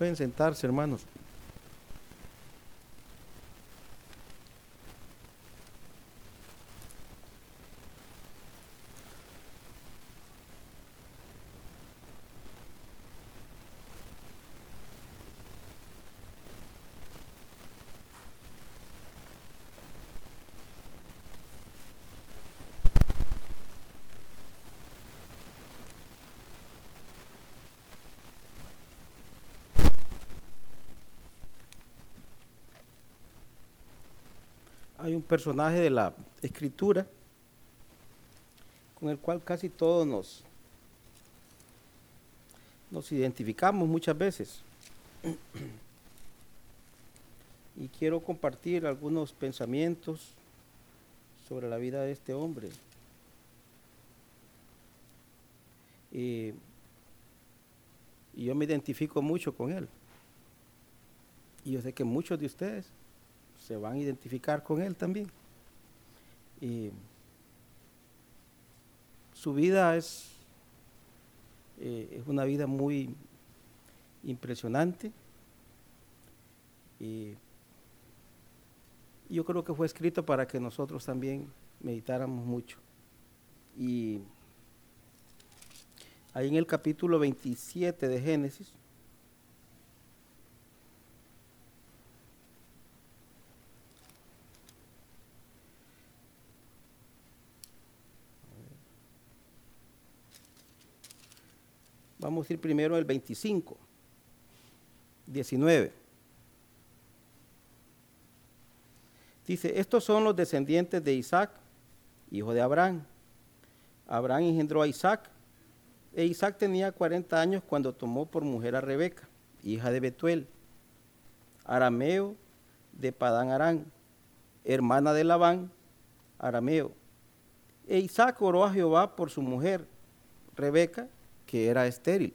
Pueden sentarse, hermanos. Hay un personaje de la escritura con el cual casi todos nos, nos identificamos muchas veces. Y quiero compartir algunos pensamientos sobre la vida de este hombre. Y, y yo me identifico mucho con él. Y yo sé que muchos de ustedes se van a identificar con él también. Y su vida es, eh, es una vida muy impresionante y yo creo que fue escrito para que nosotros también meditáramos mucho. Y ahí en el capítulo 27 de Génesis, Vamos a ir primero al 25, 19. Dice, estos son los descendientes de Isaac, hijo de Abraham. Abraham engendró a Isaac, e Isaac tenía 40 años cuando tomó por mujer a Rebeca, hija de Betuel, arameo de Padán Arán, hermana de Labán, arameo. E Isaac oró a Jehová por su mujer, Rebeca, que era estéril.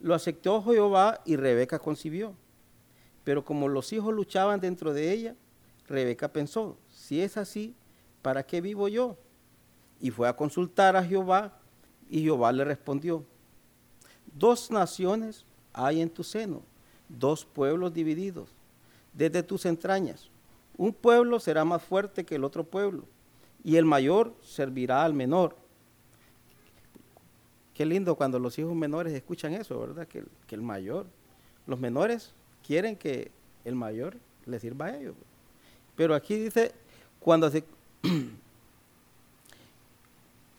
Lo aceptó Jehová y Rebeca concibió. Pero como los hijos luchaban dentro de ella, Rebeca pensó, si es así, ¿para qué vivo yo? Y fue a consultar a Jehová y Jehová le respondió, dos naciones hay en tu seno, dos pueblos divididos desde tus entrañas. Un pueblo será más fuerte que el otro pueblo y el mayor servirá al menor. Qué lindo cuando los hijos menores escuchan eso, ¿verdad? Que, el mayor, los menores quieren que el mayor les sirva a ellos. Pero aquí dice, cuando se,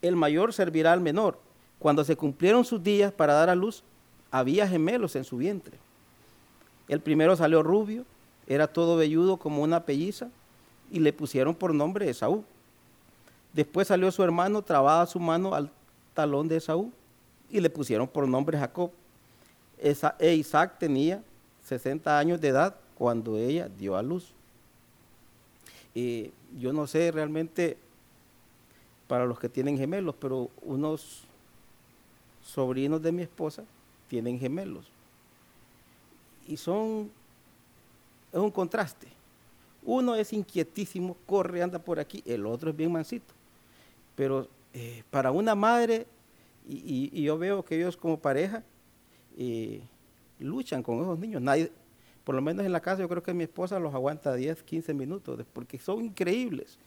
el mayor servirá al menor. Cuando se cumplieron sus días para dar a luz, había gemelos en su vientre. El primero salió rubio, era todo velludo como una pelliza, y le pusieron por nombre Esaú. Después salió su hermano, trabada su mano al talón de Esaú, y le pusieron por nombre Jacob. E Isaac tenía 60 años de edad cuando ella dio a luz. Y yo no sé realmente para los que tienen gemelos, pero unos sobrinos de mi esposa tienen gemelos. Y son, es un contraste. Uno es inquietísimo, corre, anda por aquí, el otro es bien mansito. Pero eh, para una madre y, yo veo que ellos como pareja eh, luchan con esos niños. Nadie, por lo menos en la casa yo creo que mi esposa los aguanta 10, 15 minutos, porque son increíbles.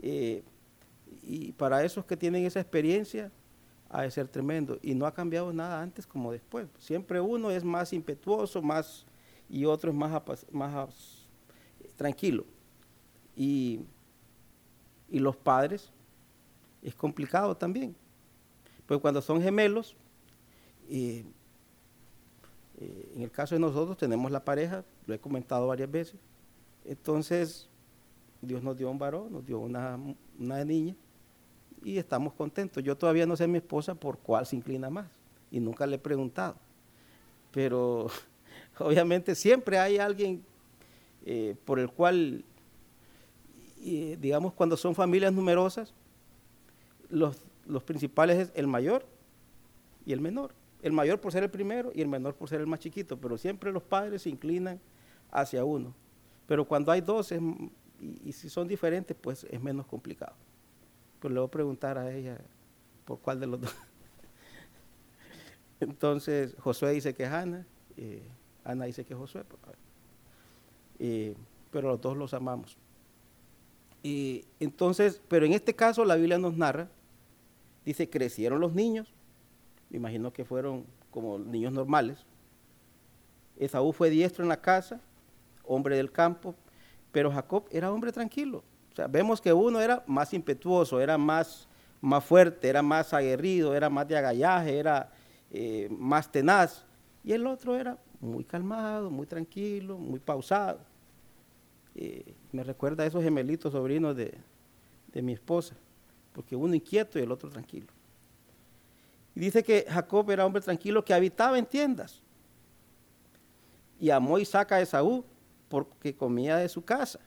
Eh, y para esos que tienen esa experiencia, ha de ser tremendo. Y no ha cambiado nada antes como después. Siempre uno es más impetuoso, más y otro es más, más tranquilo. Y, y los padres es complicado también. Pues cuando son gemelos, eh, en el caso de nosotros tenemos la pareja, lo he comentado varias veces, entonces Dios nos dio un varón, nos dio una, una niña y estamos contentos. Yo todavía no sé mi esposa por cuál se inclina más y nunca le he preguntado, pero obviamente siempre hay alguien eh, por el cual, digamos, cuando son familias numerosas, los los principales es el mayor y el menor. El mayor por ser el primero y el menor por ser el más chiquito, pero siempre los padres se inclinan hacia uno. Pero cuando hay dos y, si son diferentes, pues es menos complicado. Pero le voy a preguntar a ella por cuál de los dos. Entonces Josué dice que es Ana Eh, Ana dice que Josué. Pues, eh, pero los dos los amamos. Y entonces, pero en este caso la Biblia nos narra, dice, crecieron los niños, me imagino que fueron como niños normales. Esaú fue diestro en la casa, hombre del campo, pero Jacob era hombre tranquilo. O sea, vemos que uno era más impetuoso, era más, más fuerte, era más aguerrido, era más de agallaje, era eh, más tenaz. Y el otro era muy calmado, muy tranquilo, muy pausado. Eh, me recuerda a esos gemelitos sobrinos de, de mi esposa, porque uno inquieto y el otro tranquilo. Y dice que Jacob era hombre tranquilo que habitaba en tiendas. Y amó Isaac a Esaú porque comía de su casa.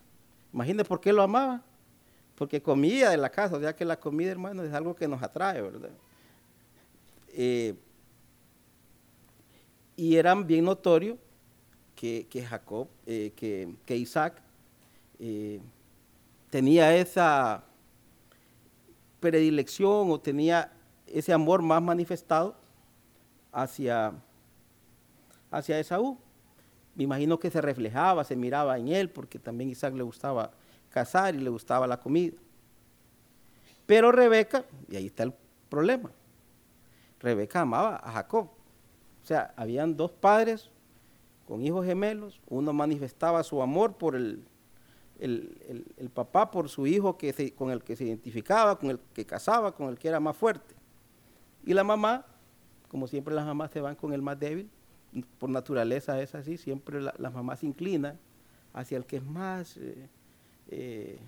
Imagínense por qué lo amaba. Porque comía de la casa, o sea que la comida, hermano, es algo que nos atrae, ¿verdad? Eh, y eran bien notorio que, Jacob, eh, que, Isaac eh, tenía esa predilección o tenía ese amor más manifestado hacia, hacia Esaú. Me imagino que se reflejaba, se miraba en él, porque también Isaac le gustaba cazar y le gustaba la comida. Pero Rebeca, y ahí está el problema, Rebeca amaba a Jacob. O sea, habían dos padres con hijos gemelos, uno manifestaba su amor por el, el, papá, por su hijo que con el que se identificaba, con el que casaba, con el que era más fuerte. Y la mamá, como siempre las mamás se van con el más débil, por naturaleza es así, siempre la, las mamás se inclinan hacia el que es más, eh, eh,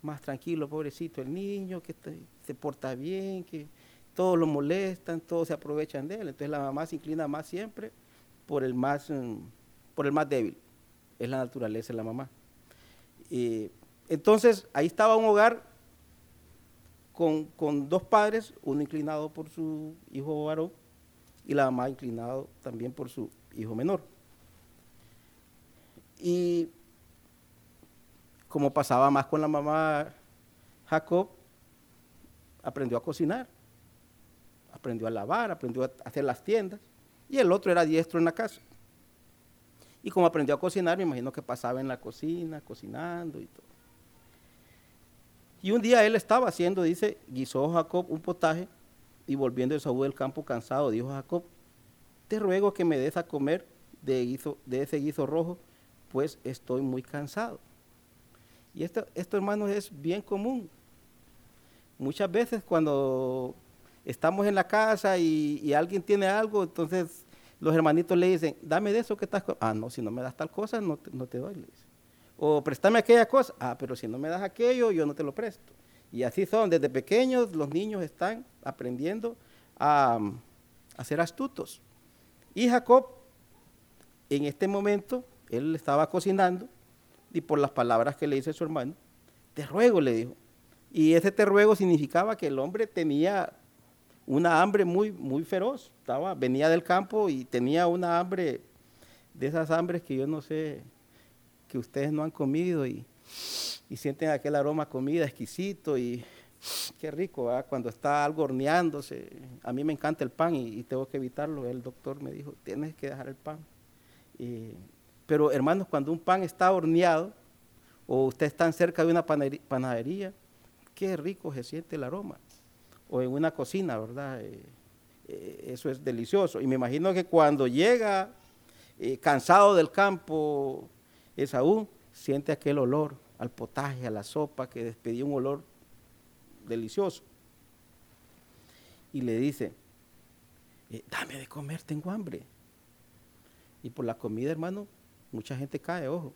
más tranquilo, pobrecito el niño, que se porta bien, que todos lo molestan, todos se aprovechan de él. Entonces la mamá se inclina más siempre por el más, mm, por el más débil. Es la naturaleza de la mamá. Entonces ahí estaba un hogar con, con, dos padres, uno inclinado por su hijo varón y la mamá inclinado también por su hijo menor. Y como pasaba más con la mamá Jacob, aprendió a cocinar, aprendió a lavar, aprendió a hacer las tiendas, y el otro era diestro en la casa. Y como aprendió a cocinar, me imagino que pasaba en la cocina, cocinando y todo. Y un día él estaba haciendo, dice, guisó Jacob un potaje y volviendo Esaú del campo cansado, dijo Jacob, te ruego que me des a comer de, de ese guiso rojo, pues estoy muy cansado. Y esto, esto, hermanos, es bien común. Muchas veces cuando estamos en la casa y, alguien tiene algo, entonces los hermanitos le dicen, dame de eso que estás... Ah, no, si no me das tal cosa, no te, doy. Le O préstame aquella cosa. Ah, pero si no me das aquello, yo no te lo presto. Y así son, desde pequeños los niños están aprendiendo a, a ser astutos. Y Jacob, en este momento, él estaba cocinando y por las palabras que le dice su hermano, te ruego, le dijo. Y ese te ruego significaba que el hombre tenía una hambre muy, muy feroz. Estaba, venía del campo y tenía una hambre, de esas hambres que yo no sé, que ustedes no han comido y y sienten aquel aroma a comida exquisito y qué rico, cuando está algo horneándose. A mí me encanta el pan y, tengo que evitarlo. El doctor me dijo, tienes que dejar el pan. pero hermanos, cuando un pan está horneado o usted está cerca de una panadería, qué rico se siente el aroma. O en una cocina, ¿verdad? Eh, eh, eso es delicioso. Y me imagino que cuando llega eh, cansado del campo, Esaú siente aquel olor al potaje, a la sopa, que despedía un olor delicioso. Y le dice, dame de comer, tengo hambre. Y por la comida, hermano, mucha gente cae, ojo.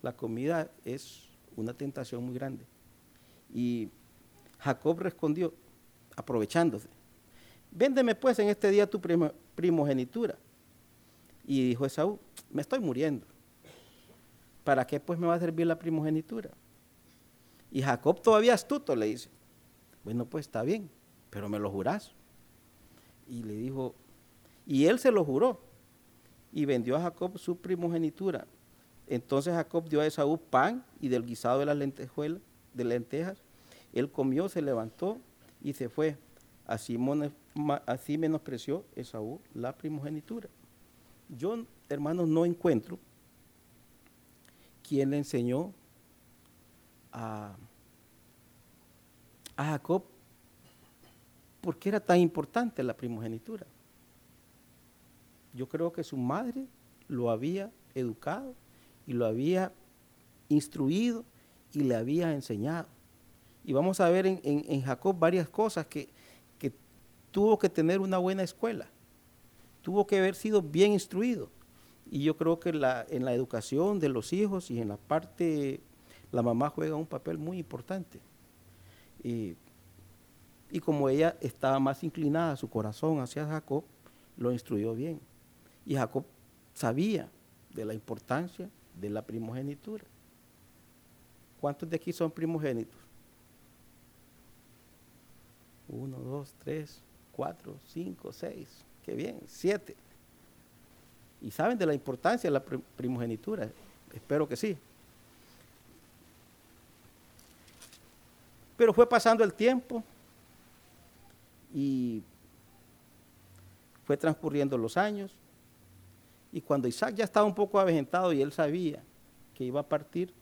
La comida es una tentación muy grande. Y Jacob respondió, aprovechándose, véndeme pues en este día tu primogenitura. Y dijo Esaú, me estoy muriendo. ¿para qué pues me va a servir la primogenitura? Y Jacob todavía astuto le dice, bueno pues está bien, pero me lo jurás. Y le dijo, y él se lo juró y vendió a Jacob su primogenitura. Entonces Jacob dio a Esaú pan y del guisado de las lentejuelas, de lentejas. Él comió, se levantó y se fue. Así, menospreció Esaú la primogenitura. Yo, hermanos, no encuentro quién le enseñó a, a Jacob por qué era tan importante la primogenitura. Yo creo que su madre lo había educado y lo había instruido y le había enseñado. Y vamos a ver en, Jacob varias cosas que, que tuvo que tener una buena escuela, tuvo que haber sido bien instruido. Y yo creo que la, en la educación de los hijos y en la parte, la mamá juega un papel muy importante. Y, y como ella estaba más inclinada su corazón hacia Jacob, lo instruyó bien. Y Jacob sabía de la importancia de la primogenitura. ¿Cuántos de aquí son primogénitos? Uno, dos, tres, cuatro, cinco, seis. Qué bien, siete. Y saben de la importancia de la primogenitura. Espero que sí. Pero fue pasando el tiempo y fue transcurriendo los años. Y cuando Isaac ya estaba un poco avejentado y él sabía que iba a partir,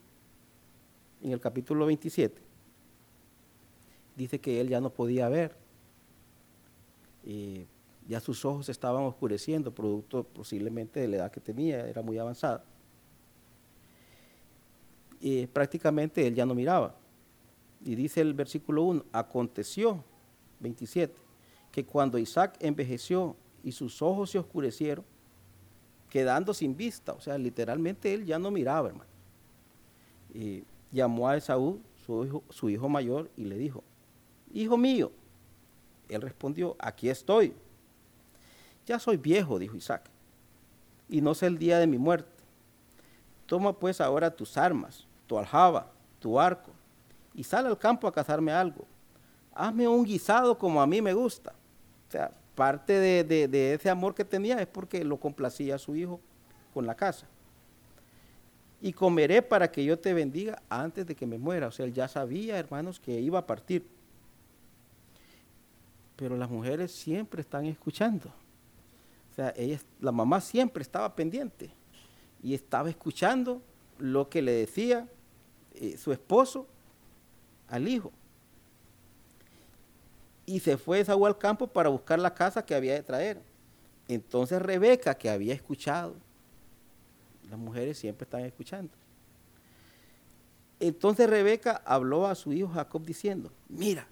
en el capítulo 27, dice que él ya no podía ver. y ya sus ojos estaban oscureciendo, producto posiblemente de la edad que tenía, era muy avanzada. Y prácticamente él ya no miraba. Y dice el versículo 1, aconteció, 27, que cuando Isaac envejeció y sus ojos se oscurecieron, quedando sin vista, o sea, literalmente él ya no miraba, hermano. Llamó a Esaú, su hijo, su hijo mayor, y le dijo, hijo mío. Él respondió, aquí estoy. Ya soy viejo, dijo Isaac, y no sé el día de mi muerte. Toma pues ahora tus armas, tu aljaba, tu arco, y sal al campo a cazarme algo. Hazme un guisado como a mí me gusta. O sea, parte de, de ese amor que tenía es porque lo complacía a su hijo con la casa y comeré para que yo te bendiga antes de que me muera. O sea, él ya sabía, hermanos, que iba a partir. Pero las mujeres siempre están escuchando. O sea, la mamá siempre estaba pendiente y estaba escuchando lo que le decía eh, su esposo al hijo. Y se fue Saúl al campo para buscar la casa que había de traer. Entonces Rebeca, que había escuchado las mujeres siempre están escuchando. Entonces Rebeca habló a su hijo Jacob diciendo, mira,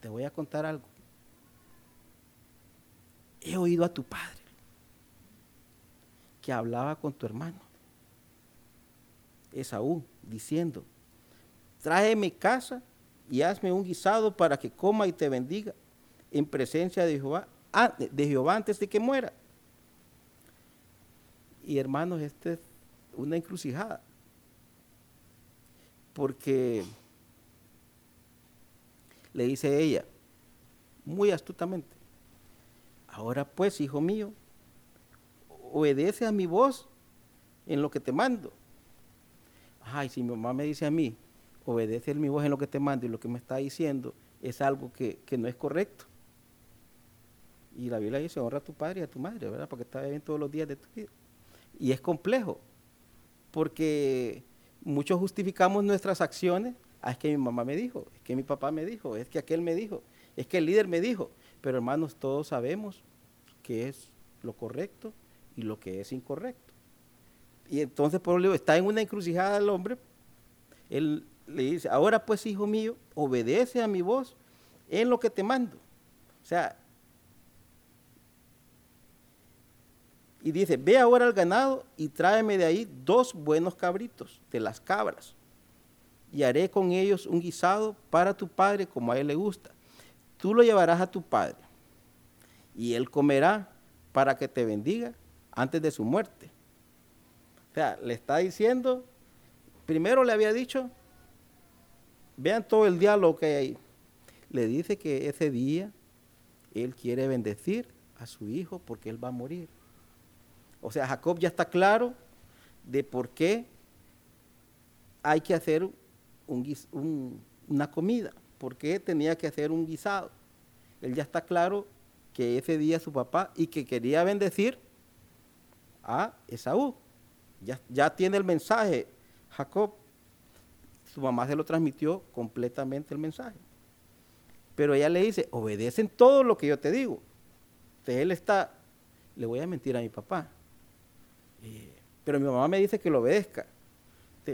te voy a contar algo. He oído a tu padre que hablaba con tu hermano, Esaú, diciendo, tráeme casa y hazme un guisado para que coma y te bendiga en presencia de Jehová, ah, de antes de que muera. Y hermanos, esta es una encrucijada. Porque le dice ella, muy astutamente, ahora pues, hijo mío, obedece a mi voz en lo que te mando. Ay, si mi mamá me dice a mí, obedece a mi voz en lo que te mando y lo que me está diciendo es algo que, que no es correcto. Y la Biblia dice, honra a tu padre y a tu madre, ¿verdad? Porque está bien todos los días de tu vida. Y es complejo, porque muchos justificamos nuestras acciones. Ah, es que mi mamá me dijo, es que mi papá me dijo, es que aquel me dijo, es que el líder me dijo. Pero hermanos, todos sabemos qué es lo correcto y lo que es incorrecto. Y entonces, ejemplo, está en una encrucijada el hombre. Él le dice, ahora pues, hijo mío, obedece a mi voz en lo que te mando. O sea, Y dice, ve ahora al ganado y tráeme de ahí dos buenos cabritos de las cabras. Y haré con ellos un guisado para tu padre como a él le gusta. Tú lo llevarás a tu padre y él comerá para que te bendiga antes de su muerte. O sea, le está diciendo, primero le había dicho, vean todo el diálogo que hay ahí. Le dice que ese día él quiere bendecir a su hijo porque él va a morir. O sea, Jacob ya está claro de por qué hay que hacer una comida, por qué tenía que hacer un guisado. Él ya está claro que ese día su papá y que quería bendecir a Esaú. Ya, ya tiene el mensaje, Jacob. Su mamá se lo transmitió completamente el mensaje. Pero ella le dice, obedecen todo lo que yo te digo. Entonces él está, le voy a mentir a mi papá. Eh, pero mi mamá me dice que lo obedezca.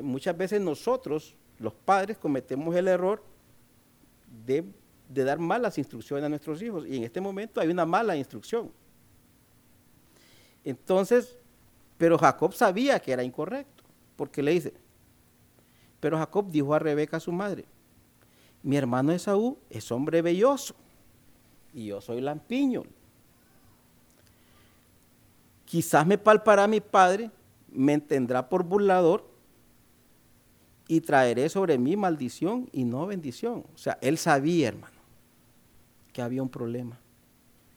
muchas veces nosotros, los padres, cometemos el error de, dar malas instrucciones a nuestros hijos. Y en este momento hay una mala instrucción. Entonces, pero Jacob sabía que era incorrecto, porque le dice, pero Jacob dijo a Rebeca, su madre, mi hermano Esaú es hombre belloso y yo soy lampiño. Quizás me palpará mi padre, me entendrá por burlador y traeré sobre mí maldición y no bendición. O sea, él sabía, hermano, que había un problema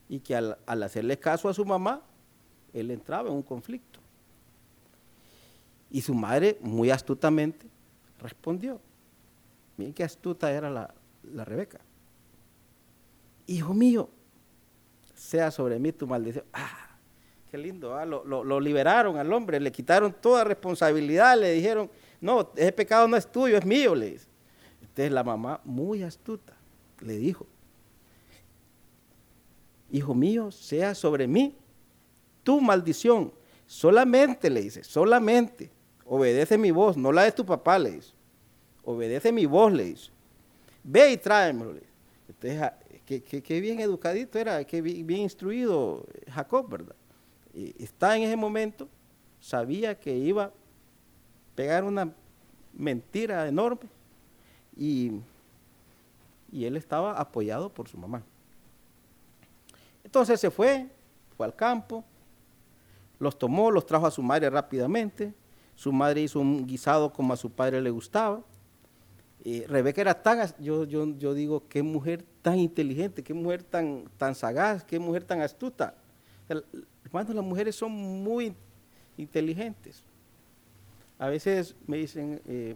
y que al, hacerle caso a su mamá, él entraba en un conflicto. Y su madre, muy astutamente, respondió. Miren qué astuta era la, Rebeca. Hijo mío, sea sobre mí tu maldición. Ah, qué lindo, ah, lo, liberaron al hombre, le quitaron toda responsabilidad, le dijeron, no, ese pecado no es tuyo, es mío, le dice. Entonces la mamá, muy astuta, le dijo, hijo mío, sea sobre mí tu maldición. Solamente le dice, solamente obedece mi voz, no la de tu papá, le dice. Obedece mi voz, le dice. Ve y tráemelo. Le Entonces, qué, bien educadito era, qué bien, instruido Jacob, ¿verdad? Está en ese momento, sabía que iba pegar una mentira enorme y, y él estaba apoyado por su mamá. Entonces se fue, fue al campo, los tomó, los trajo a su madre rápidamente. Su madre hizo un guisado como a su padre le gustaba. Rebeca era tan, yo, yo, yo digo, qué mujer tan inteligente, qué mujer tan, tan sagaz, qué mujer tan astuta. Hermanos, las mujeres son muy inteligentes. A veces me dicen, eh,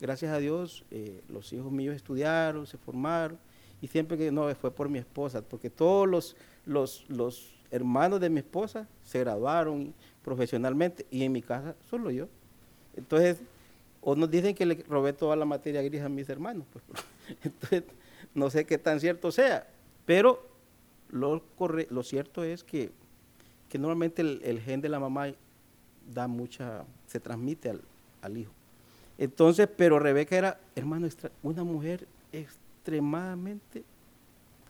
gracias a Dios, eh, los hijos míos estudiaron, se formaron, y siempre que no, fue por mi esposa, porque todos los, los, los hermanos de mi esposa se graduaron profesionalmente y en mi casa solo yo. Entonces, o nos dicen que le robé toda la materia gris a mis hermanos. Pues, entonces, no sé qué tan cierto sea, pero lo, lo cierto es que, normalmente el, gen de la mamá da mucha, se transmite al, al hijo. Entonces, pero Rebeca era, hermano, una mujer extremadamente,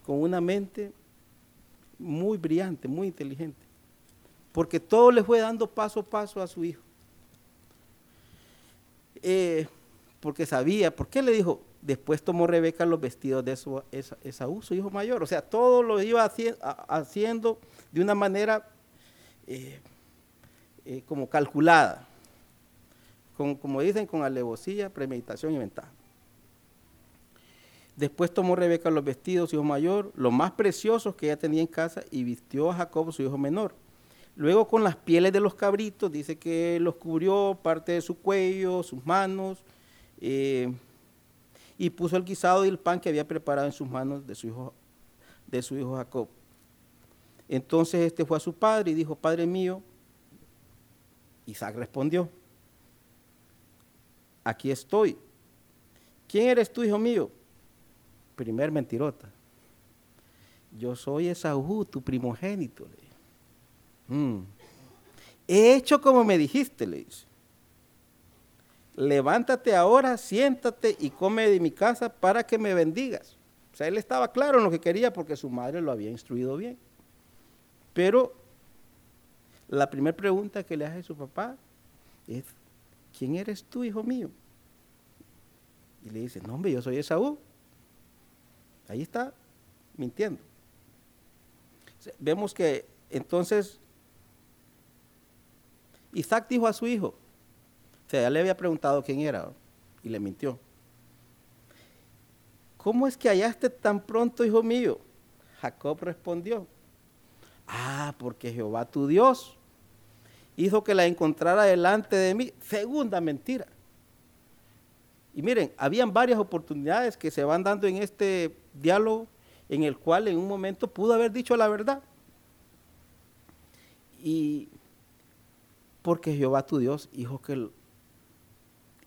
con una mente muy brillante, muy inteligente, porque todo le fue dando paso a paso a su hijo. Eh, porque sabía, ¿por qué le dijo? Después tomó Rebeca los vestidos de su, Esaú, su hijo mayor. O sea, todo lo iba haciendo de una manera eh, eh, como calculada, como dicen, con alevosía, premeditación y ventaja. Después tomó Rebeca los vestidos, su hijo mayor, los más preciosos que ella tenía en casa, y vistió a Jacob, su hijo menor. Luego con las pieles de los cabritos, dice que los cubrió parte de su cuello, sus manos, eh, y puso el guisado y el pan que había preparado en sus manos de su hijo, de su hijo Jacob. Entonces este fue a su padre y dijo, Padre mío, Isaac respondió, aquí estoy. ¿Quién eres tú, hijo mío? primer mentirota. Yo soy Esaú, tu primogénito. Mm. He hecho como me dijiste, le dice. Levántate ahora, siéntate y come de mi casa para que me bendigas. O sea, él estaba claro en lo que quería porque su madre lo había instruido bien. Pero la primera pregunta que le hace su papá es, ¿quién eres tú, hijo mío? Y le dice, no, hombre, yo soy Esaú. Ahí está mintiendo. Vemos que entonces Isaac dijo a su hijo, o sea, ya le había preguntado quién era y le mintió. ¿Cómo es que hallaste tan pronto, hijo mío? Jacob respondió, ah, porque Jehová tu Dios hizo que la encontrara delante de mí. Segunda mentira. Y miren, habían varias oportunidades que se van dando en este diálogo en el cual en un momento pudo haber dicho la verdad. Y, porque Jehová tu Dios hizo que,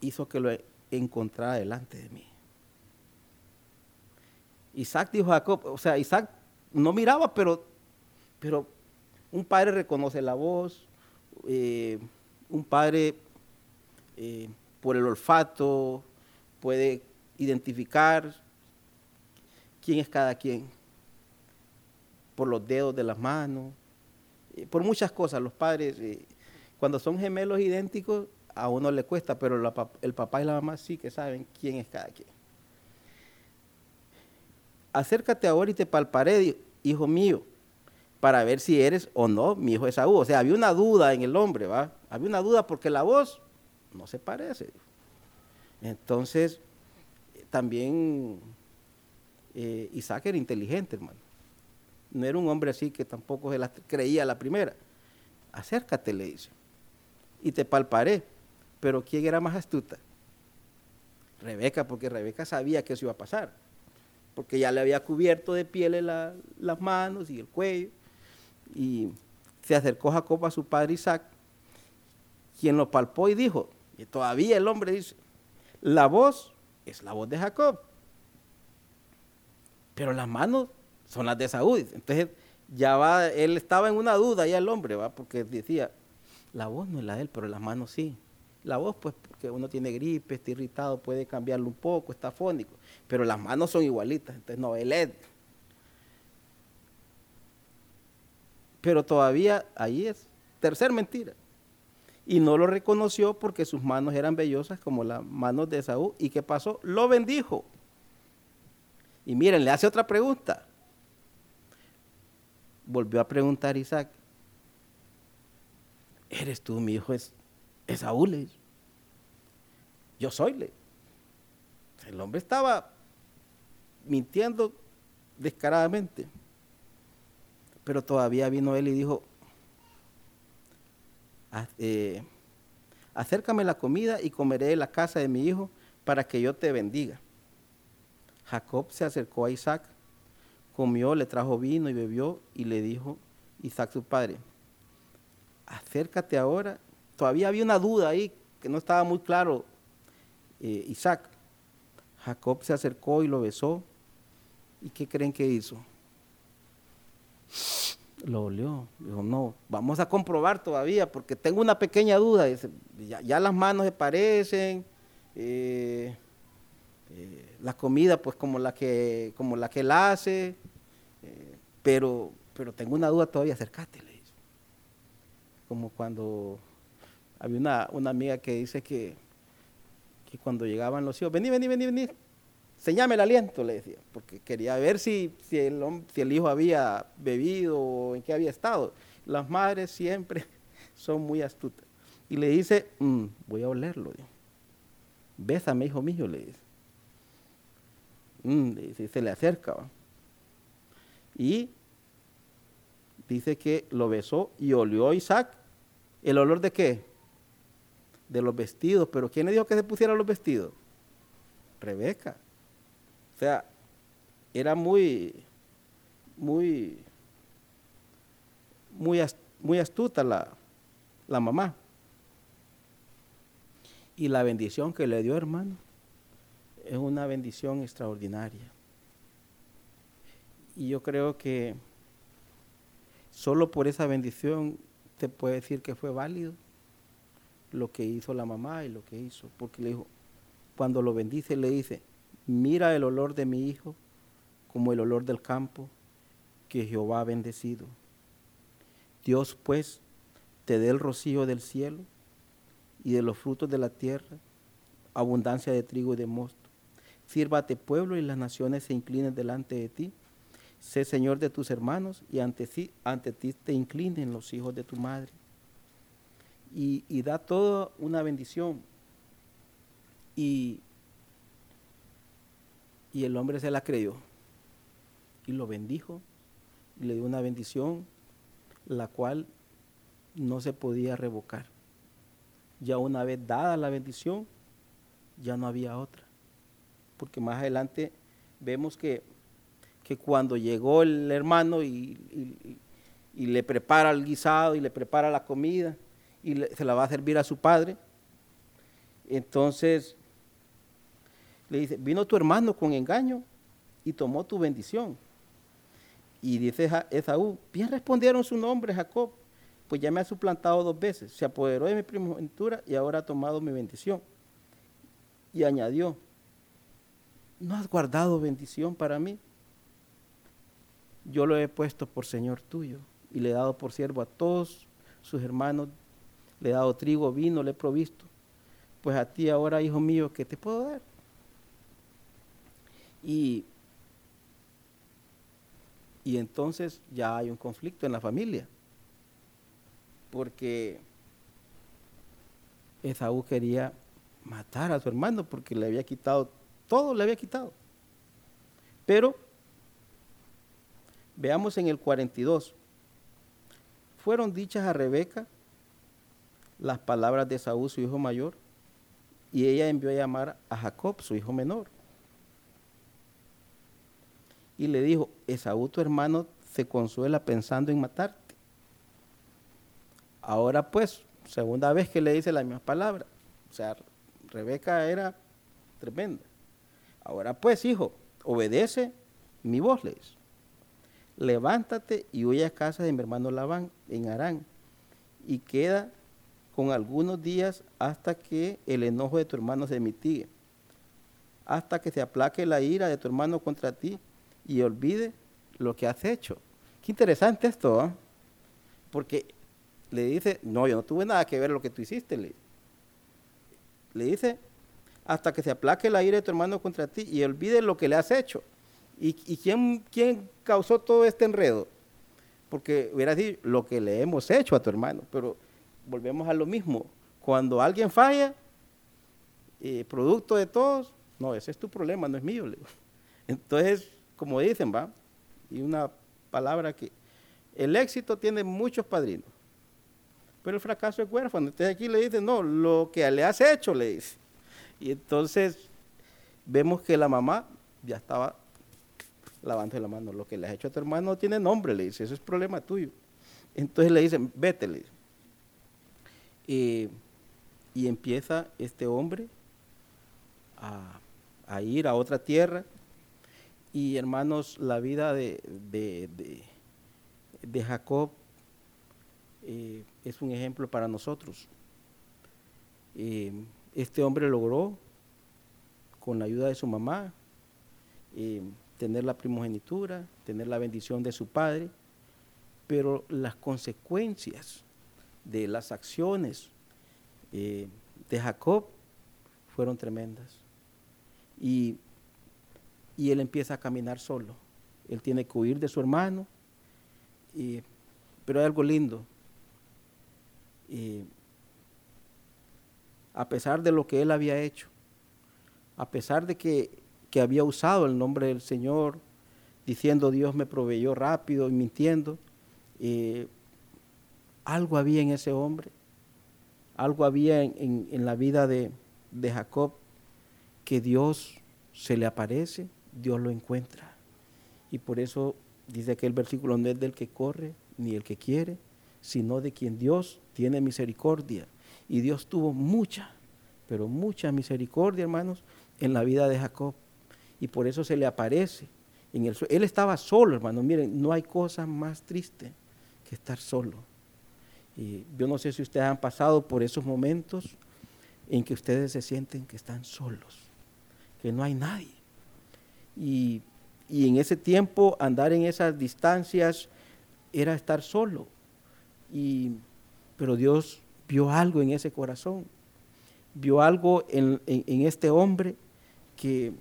hizo que lo encontrara delante de mí. Isaac dijo a Jacob, o sea, Isaac no miraba, pero, pero un padre reconoce la voz, eh, un padre eh, por el olfato puede identificar quién es cada quien, por los dedos de las manos, eh, por muchas cosas. Los padres, cuando son gemelos idénticos, a uno le cuesta, pero el papá y la mamá sí que saben quién es cada quien. Acércate ahora y te palparé, hijo mío, para ver si eres o no mi hijo Esaú. O sea, había una duda en el hombre, ¿va? Había una duda porque la voz no se parece. Entonces, también eh, Isaac era inteligente, hermano. No era un hombre así que tampoco se creía la primera. Acércate, le dice, y te palparé. Pero ¿quién era más astuta? Rebeca, porque Rebeca sabía que eso iba a pasar, porque ya le había cubierto de piel las manos y el cuello. Y se acercó Jacob a su padre Isaac, quien lo palpó y dijo, y todavía el hombre dice, la voz es la voz de Jacob, pero las manos son las de Saúl. Entonces ya va, él estaba en una duda ya el hombre, va, porque decía, la voz no es la de él, pero las manos sí. La voz, pues, porque uno tiene gripe, está irritado, puede cambiarlo un poco, está fónico. Pero las manos son igualitas, entonces no, él es. Pero todavía ahí es. Tercer mentira. Y no lo reconoció porque sus manos eran vellosas como las manos de Saúl. ¿Y qué pasó? Lo bendijo. Y miren, le hace otra pregunta. Volvió a preguntar Isaac. ¿Eres tú mi hijo? Es Esaú yo soy le. El hombre estaba mintiendo descaradamente. Pero todavía vino él y dijo, ah, eh, acércame la comida y comeré la casa de mi hijo para que yo te bendiga. Jacob se acercó a Isaac, comió, le trajo vino y bebió y le dijo Isaac su padre, acércate ahora todavía había una duda ahí que no estaba muy claro. Eh, Isaac, Jacob se acercó y lo besó. ¿Y qué creen que hizo? Lo olió. Dijo, no, vamos a comprobar todavía porque tengo una pequeña duda. ya, las manos se parecen. Eh, eh, la comida pues como la que, como la que él hace. pero, pero tengo una duda todavía, acércate, dice. Como cuando había una, amiga que dice que, que, cuando llegaban los hijos, vení, vení, vení, vení, señame el aliento, le decía, porque quería ver si, si, el, hijo había bebido o en qué había estado. Las madres siempre son muy astutas. Y le dice, mm, voy a olerlo. Bésame, hijo mío, le dice. Mm, y se le acerca. Y dice que lo besó y olió Isaac. ¿El olor de qué? de los vestidos, pero ¿quién le dijo que se pusieran los vestidos? Rebeca. O sea, era muy, muy, muy, muy astuta la, la mamá. Y la bendición que le dio, hermano, es una bendición extraordinaria. Y yo creo que solo por esa bendición te puede decir que fue válido lo que hizo la mamá y lo que hizo, porque le dijo, cuando lo bendice, le dice, mira el olor de mi hijo como el olor del campo que Jehová ha bendecido. Dios pues te dé el rocío del cielo y de los frutos de la tierra, abundancia de trigo y de mosto. Sírvate pueblo y las naciones se inclinen delante de ti. Sé Señor de tus hermanos y ante, ante ti te inclinen los hijos de tu madre y, da toda una bendición. Y, y el hombre se la creyó y lo bendijo y le dio una bendición la cual no se podía revocar. Ya una vez dada la bendición, ya no había otra. Porque más adelante vemos que, que cuando llegó el hermano y, y, le prepara el guisado y le prepara la comida, y se la va a servir a su padre. Entonces le dice, vino tu hermano con engaño y tomó tu bendición. Y dice Esaú, bien respondieron su nombre Jacob, pues ya me ha suplantado dos veces, se apoderó de mi primogenitura y ahora ha tomado mi bendición. Y añadió, ¿no has guardado bendición para mí? Yo lo he puesto por Señor tuyo y le he dado por siervo a todos sus hermanos, le he dado trigo, vino, le he provisto. Pues a ti ahora, hijo mío, ¿qué te puedo dar? Y, y entonces ya hay un conflicto en la familia, porque Esaú quería matar a su hermano porque le había quitado, todo le había quitado. Pero veamos en el 42, fueron dichas a Rebeca las palabras de Esaú, su hijo mayor, y ella envió a llamar a Jacob, su hijo menor y le dijo, Esaú tu hermano se consuela pensando en matarte. Ahora pues, segunda vez que le dice la misma palabra. O sea, Rebeca era tremenda. Ahora pues, hijo, obedece mi voz, le dice. Levántate y huye a casa de mi hermano Labán en Arán y queda con algunos días hasta que el enojo de tu hermano se mitigue, hasta que se aplaque la ira de tu hermano contra ti y olvide lo que has hecho. Qué interesante esto, ¿eh? porque le dice, no, yo no tuve nada que ver lo que tú hiciste. Le, le dice, hasta que se aplaque la ira de tu hermano contra ti y olvide lo que le has hecho. ¿Y, quién, quién, causó todo este enredo? Porque hubiera dicho lo que le hemos hecho a tu hermano, pero volvemos a lo mismo. Cuando alguien falla, eh, producto de todos, no, ese es tu problema, no es mío. Entonces, como dicen, ¿va? Y una palabra que el éxito tiene muchos padrinos, pero el fracaso es huérfano. Entonces aquí le dicen, no, lo que le has hecho, le dice. Y entonces vemos que la mamá ya estaba lavando la mano. Lo que le has hecho a tu hermano no tiene nombre, le dice, eso es problema tuyo. Entonces le dicen, vete, le dice. y empieza este hombre a, a ir a otra tierra y hermanos, la vida de, de, Jacob eh, es un ejemplo para nosotros. Eh, este hombre logró, con la ayuda de su mamá, eh, tener la primogenitura, tener la bendición de su padre, pero las consecuencias de las acciones de Jacob fueron tremendas. Y y él empieza a caminar solo. Él tiene que huir de su hermano, pero hay algo lindo. a pesar de lo que él había hecho, a pesar de que, había usado el nombre del Señor, diciendo Dios me proveyó rápido y mintiendo, algo había en ese hombre, algo había en, la vida de, de Jacob que Dios se le aparece Dios lo encuentra. Y por eso dice que el versículo no es del que corre ni el que quiere, sino de quien Dios tiene misericordia. Y Dios tuvo mucha, pero mucha misericordia, hermanos, en la vida de Jacob. Y por eso se le aparece. En el, él estaba solo, hermanos. Miren, no hay cosa más triste que estar solo. Y yo no sé si ustedes han pasado por esos momentos en que ustedes se sienten que están solos, que no hay nadie. Y, en ese tiempo andar en esas distancias era estar solo. Y, pero Dios vio algo en ese corazón, vio algo en, este hombre que,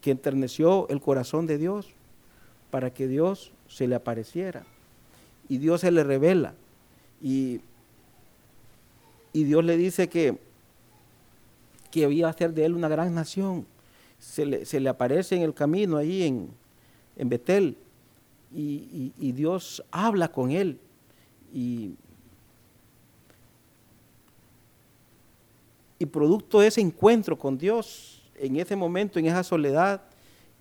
que enterneció el corazón de Dios para que Dios se le apareciera. Y Dios se le revela. Y, y Dios le dice que, que iba a hacer de él una gran nación se le, aparece en el camino ahí en, en Betel y, Dios habla con él y, producto de ese encuentro con Dios, en ese momento, en esa soledad,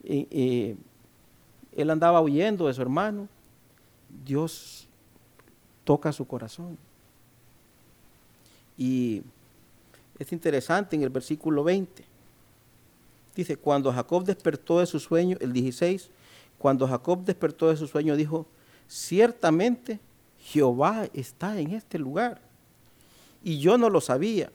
eh, eh, él andaba huyendo de su hermano, Dios toca su corazón. Y es interesante en el versículo 20. Dice, cuando Jacob despertó de su sueño, el 16, cuando Jacob despertó de su sueño, dijo, ciertamente Jehová está en este lugar. Y yo no lo sabía.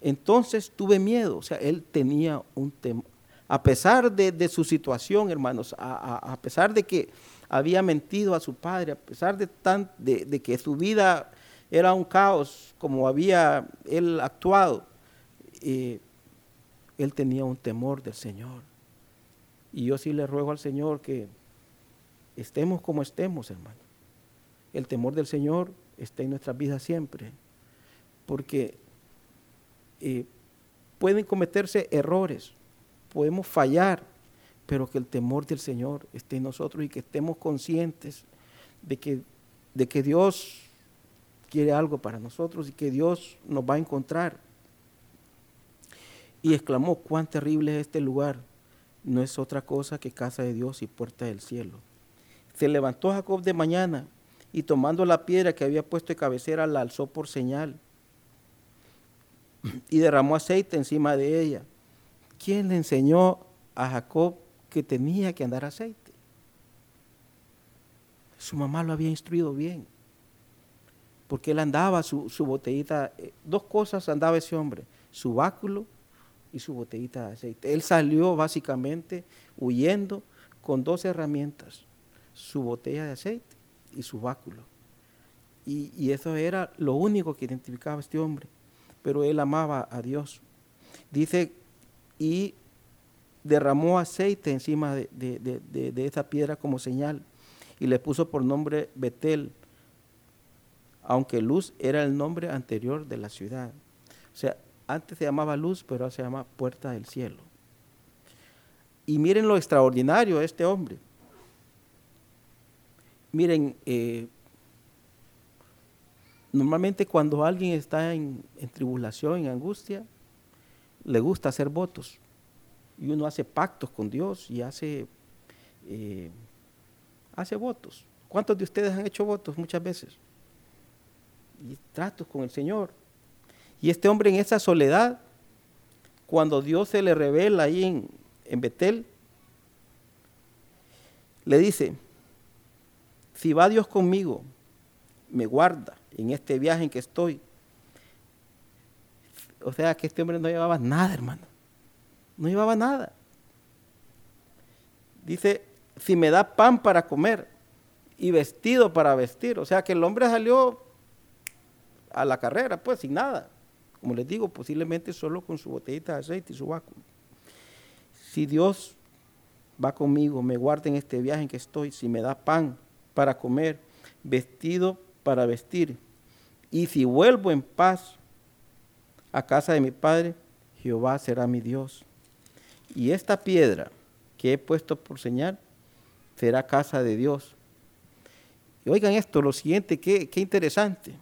Entonces tuve miedo, o sea, él tenía un temor. A pesar de, su situación, hermanos, a, pesar de que había mentido a su padre, a pesar de, tan, de que su vida era un caos como había él actuado, eh, él tenía un temor del Señor. Y yo sí le ruego al Señor que estemos como estemos, hermano. El temor del Señor está en nuestras vidas siempre, porque eh, pueden cometerse errores, podemos fallar, pero que el temor del Señor esté en nosotros y que estemos conscientes de que, de que Dios quiere algo para nosotros y que Dios nos va a encontrar. Y exclamó, cuán terrible es este lugar. No es otra cosa que casa de Dios y puerta del cielo. Se levantó Jacob de mañana y tomando la piedra que había puesto de cabecera la alzó por señal y derramó aceite encima de ella. ¿Quién le enseñó a Jacob que tenía que andar aceite? Su mamá lo había instruido bien, porque él andaba su, botellita, eh, dos cosas andaba ese hombre, su báculo y su botellita de aceite. Él salió básicamente huyendo con dos herramientas, su botella de aceite y su báculo. Y, y eso era lo único que identificaba a este hombre pero él amaba a Dios. Dice, y derramó aceite encima de, de, esa piedra como señal y le puso por nombre Betel, aunque Luz era el nombre anterior de la ciudad. O sea, antes se llamaba Luz, pero ahora se llama Puerta del Cielo. Y miren lo extraordinario de este hombre. Miren, eh, Normalmente cuando alguien está en, tribulación, en angustia, le gusta hacer votos. Y uno hace pactos con Dios y hace, eh, hace votos. ¿Cuántos de ustedes han hecho votos muchas veces? Y tratos con el Señor. Y este hombre en esa soledad, cuando Dios se le revela ahí en, Betel, le dice, si va Dios conmigo, me guarda en este viaje en que estoy. O sea que este hombre no llevaba nada, hermano. No llevaba nada. Dice, si me da pan para comer y vestido para vestir. O sea que el hombre salió a la carrera, pues sin nada. Como les digo, posiblemente solo con su botellita de aceite y su báculo. Si Dios va conmigo, me guarda en este viaje en que estoy, si me da pan para comer, vestido para vestir. Y si vuelvo en paz a casa de mi padre, Jehová será mi Dios. Y esta piedra que he puesto por señal será casa de Dios. Y oigan esto, lo siguiente, qué, qué interesante.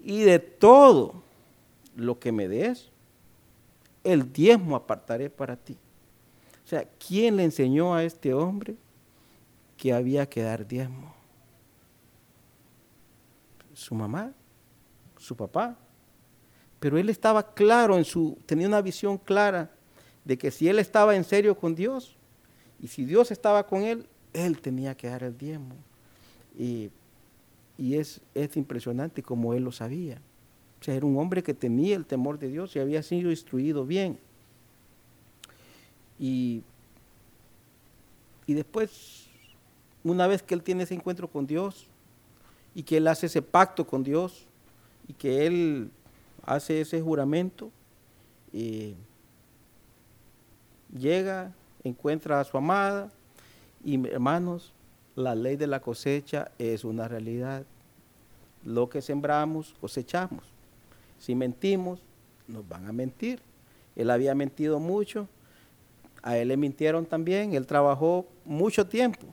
Y de todo lo que me des, el diezmo apartaré para ti. O sea, ¿quién le enseñó a este hombre que había que dar diezmo? su mamá, su papá. Pero él estaba claro en su, tenía una visión clara de que si él estaba en serio con Dios y si Dios estaba con él, él tenía que dar el diezmo. Y, es, es impresionante como él lo sabía. O sea, era un hombre que tenía el temor de Dios y había sido instruido bien. Y, y después, una vez que él tiene ese encuentro con Dios, y que él hace ese pacto con Dios y que él hace ese juramento y llega, encuentra a su amada y hermanos, la ley de la cosecha es una realidad. Lo que sembramos, cosechamos. Si mentimos, nos van a mentir. Él había mentido mucho, a él le mintieron también, él trabajó mucho tiempo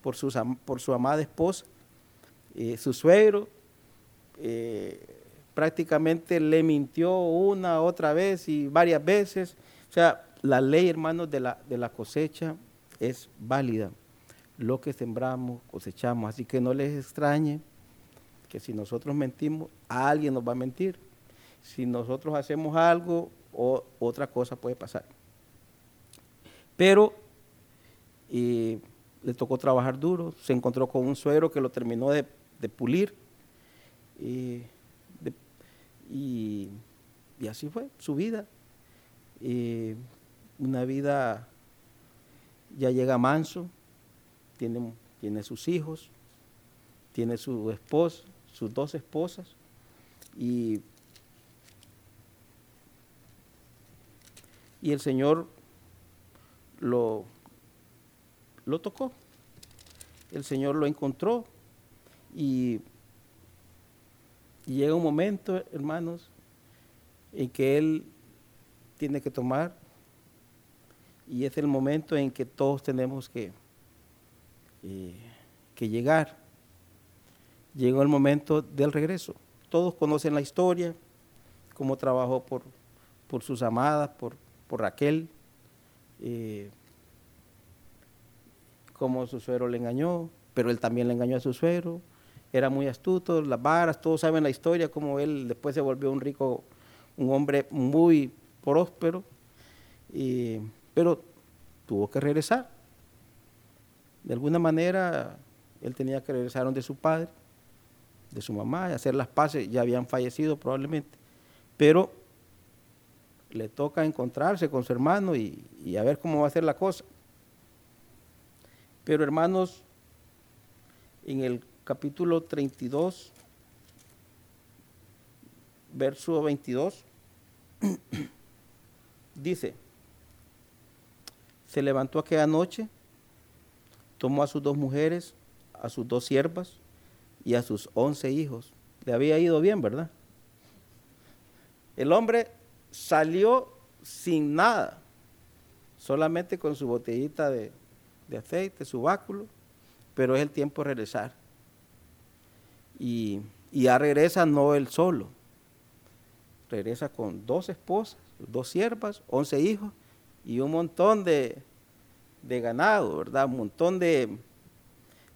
por, por su amada esposa eh, su suegro eh, prácticamente le mintió una, otra vez y varias veces. O sea, la ley, hermanos, de la, de la cosecha es válida. Lo que sembramos, cosechamos. Así que no les extrañe que si nosotros mentimos, alguien nos va a mentir. Si nosotros hacemos algo, o otra cosa puede pasar. Pero le tocó trabajar duro, se encontró con un suero que lo terminó de, pulir. y, así fue su vida. una vida ya llega manso, tiene, tiene sus hijos, tiene su esposa, sus dos esposas, y, y el Señor lo, lo tocó. El Señor lo encontró y, llega un momento, hermanos, en que Él tiene que tomar y es el momento en que todos tenemos que, eh, que llegar. Llegó el momento del regreso. Todos conocen la historia, cómo trabajó por, por sus amadas, por, por Raquel, eh, cómo su suegro le engañó, pero él también le engañó a su suegro. Era muy astuto, las varas, todos saben la historia, cómo él después se volvió un rico, un hombre muy próspero. Pero tuvo que regresar. De alguna manera, él tenía que regresar donde su padre, de su mamá, hacer las paces, ya habían fallecido probablemente. Pero le toca encontrarse con su hermano y, y a ver cómo va a ser la cosa. Pero hermanos, en el capítulo 32, verso 22, dice, se levantó aquella noche, tomó a sus dos mujeres, a sus dos siervas y a sus once hijos. Le había ido bien, ¿verdad? El hombre salió sin nada, solamente con su botellita de, aceite, su báculo, pero es el tiempo de regresar. Y, y ya regresa no él solo, regresa con dos esposas, dos siervas, once hijos y un montón de, ganado, ¿verdad? Un montón de,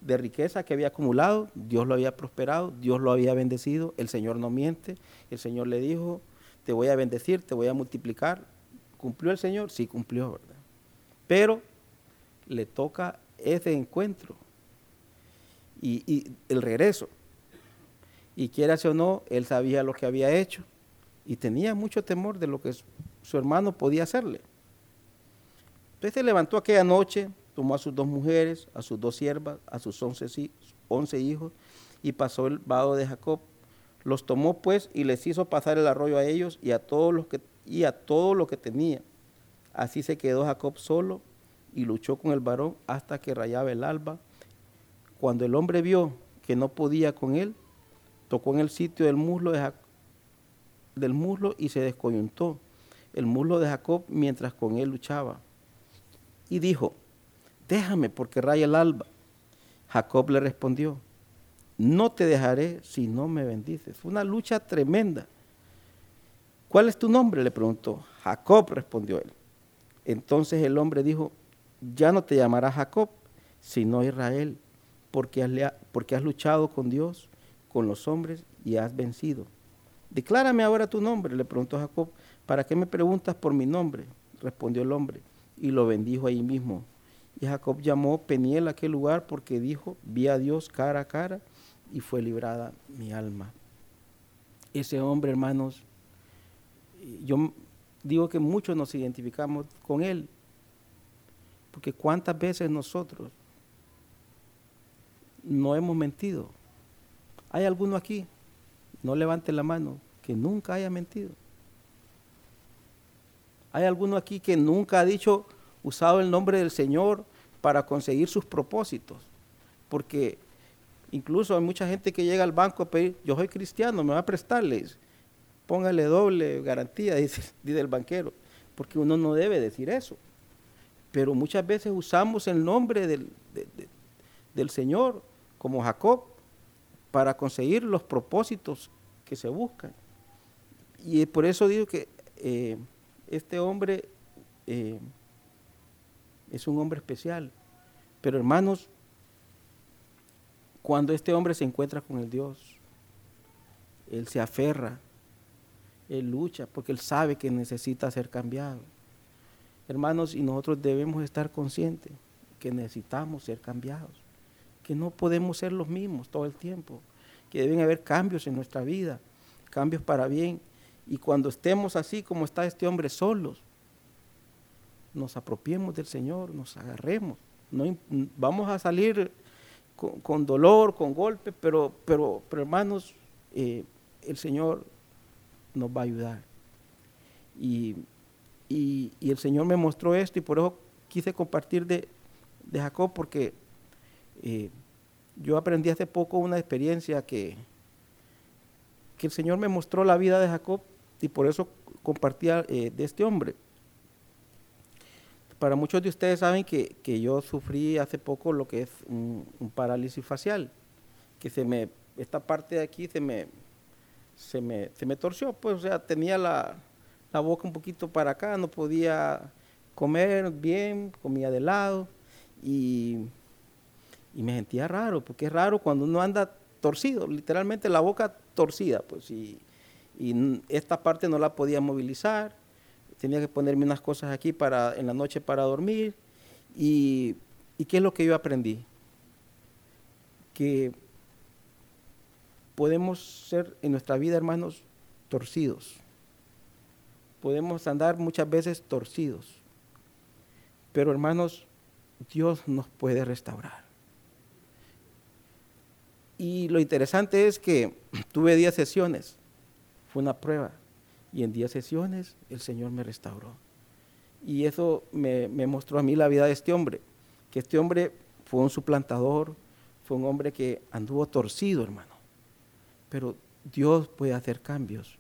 de riqueza que había acumulado, Dios lo había prosperado, Dios lo había bendecido, el Señor no miente, el Señor le dijo, te voy a bendecir, te voy a multiplicar. ¿Cumplió el Señor? Sí, cumplió, ¿verdad? Pero le toca ese encuentro y, el regreso. Y quiera o no, él sabía lo que había hecho y tenía mucho temor de lo que su hermano podía hacerle. Entonces se levantó aquella noche, tomó a sus dos mujeres, a sus dos siervas, a sus once, hijos, y pasó el vado de Jacob. Los tomó pues y les hizo pasar el arroyo a ellos y a todos los que y a todo lo que tenía. Así se quedó Jacob solo y luchó con el varón hasta que rayaba el alba. Cuando el hombre vio que no podía con él, tocó en el sitio del muslo de del muslo y se descoyuntó el muslo de Jacob mientras con él luchaba y dijo, déjame porque raya el alba. Jacob le respondió, no te dejaré si no me bendices. Fue una lucha tremenda. ¿Cuál es tu nombre? le preguntó. Jacob respondió él. Entonces el hombre dijo, ya no te llamarás Jacob, sino Israel, porque has, porque has luchado con Dios, con los hombres y has vencido. Declárame ahora tu nombre, le preguntó Jacob. ¿Para qué me preguntas por mi nombre? Respondió el hombre y lo bendijo ahí mismo. Y Jacob llamó Peniel a aquel lugar porque dijo, vi a Dios cara a cara y fue librada mi alma. Ese hombre, hermanos, yo digo que muchos nos identificamos con él, porque cuántas veces nosotros no hemos mentido. ¿Hay alguno aquí? No levante la mano, que nunca haya mentido. ¿Hay alguno aquí que nunca ha dicho, usado el nombre del Señor para conseguir sus propósitos? Porque incluso hay mucha gente que llega al banco a pedir, yo soy cristiano, me va a prestarles. Póngale doble garantía, dice, el banquero, porque uno no debe decir eso. Pero muchas veces usamos el nombre del, del Señor, como Jacob, para conseguir los propósitos que se buscan. Y por eso digo que eh, este hombre eh, es un hombre especial. Pero hermanos, cuando este hombre se encuentra con el Dios, Él se aferra, Él lucha, porque Él sabe que necesita ser cambiado. Hermanos, y nosotros debemos estar conscientes que necesitamos ser cambiados, que no podemos ser los mismos todo el tiempo, que deben haber cambios en nuestra vida, cambios para bien. Y cuando estemos así como está este hombre solos, nos apropiemos del Señor, nos agarremos. No, vamos a salir con, dolor, con golpe, pero, pero, hermanos, eh, el Señor nos va a ayudar. Y, el Señor me mostró esto y por eso quise compartir de, Jacob porque eh, yo aprendí hace poco una experiencia que, que el Señor me mostró la vida de Jacob y por eso compartía eh, de este hombre. Para muchos de ustedes saben que, yo sufrí hace poco lo que es un, parálisis facial, que se me, esta parte de aquí se me, se me, se me torció, pues, o sea, tenía la, boca un poquito para acá, no podía comer bien, comía de lado y, y me sentía raro, porque es raro cuando uno anda torcido, literalmente la boca torcida, pues, y, y esta parte no la podía movilizar tenía que ponerme unas cosas aquí para, en la noche para dormir. Y, qué es lo que yo aprendí? Que podemos ser en nuestra vida, hermanos, torcidos. Podemos andar muchas veces torcidos. Pero hermanos, Dios nos puede restaurar. Y lo interesante es que tuve 10 sesiones. Fue una prueba y en 10 sesiones el Señor me restauró. Y eso me, mostró a mí la vida de este hombre, que este hombre fue un suplantador, fue un hombre que anduvo torcido, hermano. Pero Dios puede hacer cambios.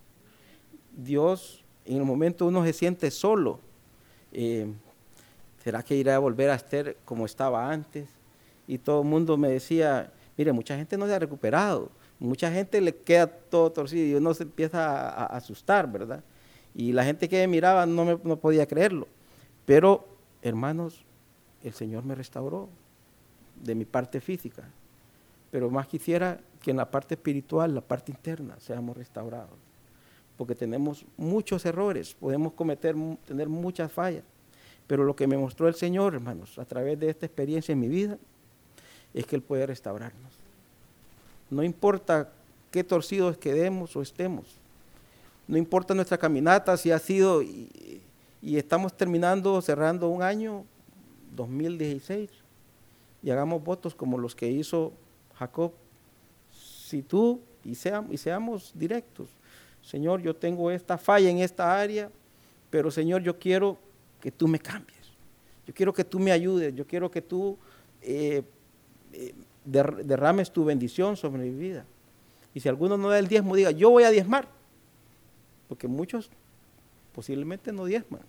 Dios, en el momento uno se siente solo. Eh, ¿Será que irá a volver a estar como estaba antes? Y todo el mundo me decía, mire, mucha gente no se ha recuperado mucha gente le queda todo torcido y uno se empieza a, asustar, ¿verdad? Y la gente que me miraba no, me, no podía creerlo. Pero, hermanos, el Señor me restauró de mi parte física. Pero más quisiera que en la parte espiritual, la parte interna, seamos restaurados. Porque tenemos muchos errores, podemos cometer, tener muchas fallas. Pero lo que me mostró el Señor, hermanos, a través de esta experiencia en mi vida, es que Él puede restaurarnos. No importa qué torcidos quedemos o estemos. No importa nuestra caminata, si ha sido y, estamos terminando, cerrando un año, 2016, y hagamos votos como los que hizo Jacob. Si tú, y, seamos, directos, Señor, yo tengo esta falla en esta área, pero Señor, yo quiero que tú me cambies. Yo quiero que tú me ayudes, yo quiero que tú eh, eh, derrames tu bendición sobre mi vida. Y si alguno no da el diezmo, diga, yo voy a diezmar. Porque muchos posiblemente no diezman.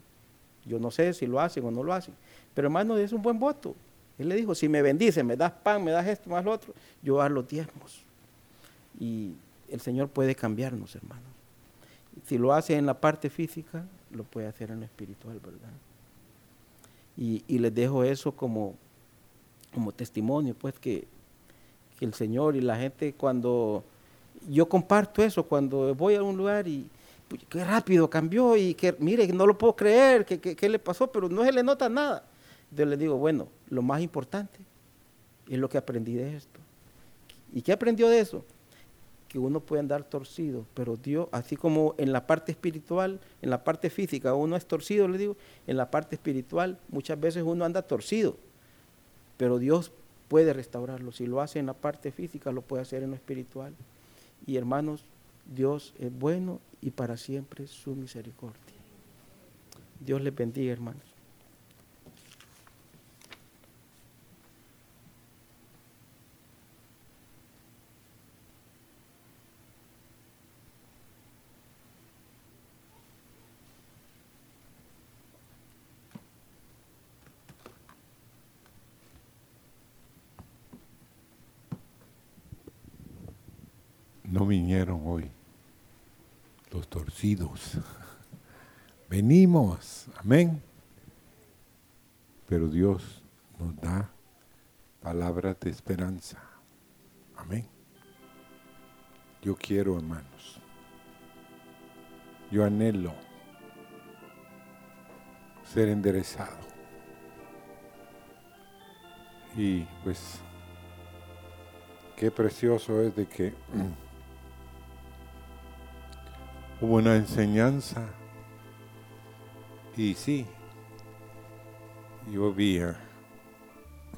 Yo no sé si lo hacen o no lo hacen. Pero hermano, es un buen voto. Él le dijo, si me bendice, me das pan, me das esto, más lo otro, yo voy a los diezmos. Y el Señor puede cambiarnos, hermanos. Si lo hace en la parte física, lo puede hacer en lo espiritual, ¿verdad? Y, y les dejo eso como, como testimonio, pues que que el Señor y la gente cuando yo comparto eso, cuando voy a un lugar y qué rápido cambió y que mire, no lo puedo creer, ¿qué le pasó, pero no se le nota nada. Yo le digo, bueno, lo más importante es lo que aprendí de esto. ¿Y qué aprendió de eso? Que uno puede andar torcido, pero Dios, así como en la parte espiritual, en la parte física uno es torcido, le digo, en la parte espiritual muchas veces uno anda torcido, pero Dios puede restaurarlo. Si lo hace en la parte física, lo puede hacer en lo espiritual. Y hermanos, Dios es bueno y para siempre su misericordia. Dios les bendiga, hermanos. no vinieron hoy los torcidos. Venimos, amén. Pero Dios nos da palabras de esperanza. Amén. Yo quiero, hermanos. Yo anhelo ser enderezado. Y pues, qué precioso es de que hubo una enseñanza y sí, yo vi a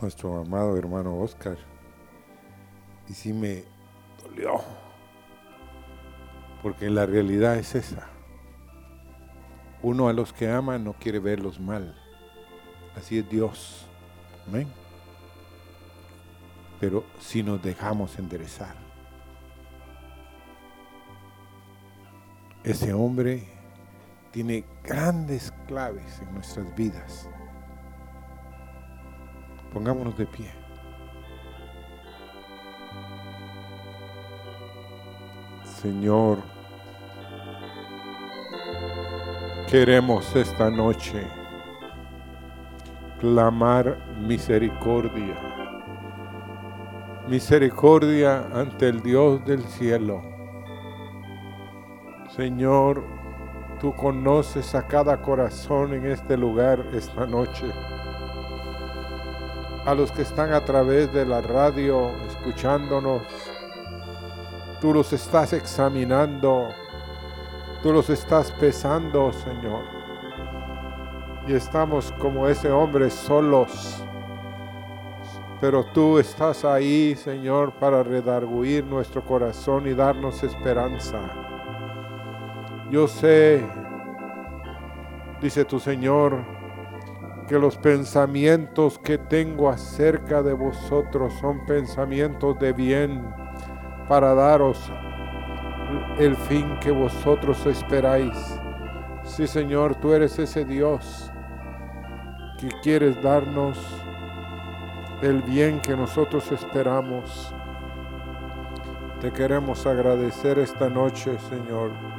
nuestro amado hermano Oscar y sí me dolió, porque la realidad es esa. Uno a los que ama no quiere verlos mal. Así es Dios. Amén. Pero si nos dejamos enderezar. Ese hombre tiene grandes claves en nuestras vidas. Pongámonos de pie. Señor, queremos esta noche clamar misericordia. Misericordia ante el Dios del cielo. Señor, tú conoces a cada corazón en este lugar esta noche. A los que están a través de la radio escuchándonos, tú los estás examinando, tú los estás pesando, Señor. Y estamos como ese hombre solos. Pero tú estás ahí, Señor, para redarguir nuestro corazón y darnos esperanza. Yo sé, dice tu Señor, que los pensamientos que tengo acerca de vosotros son pensamientos de bien para daros el fin que vosotros esperáis. Sí, Señor, tú eres ese Dios que quieres darnos el bien que nosotros esperamos. Te queremos agradecer esta noche, Señor.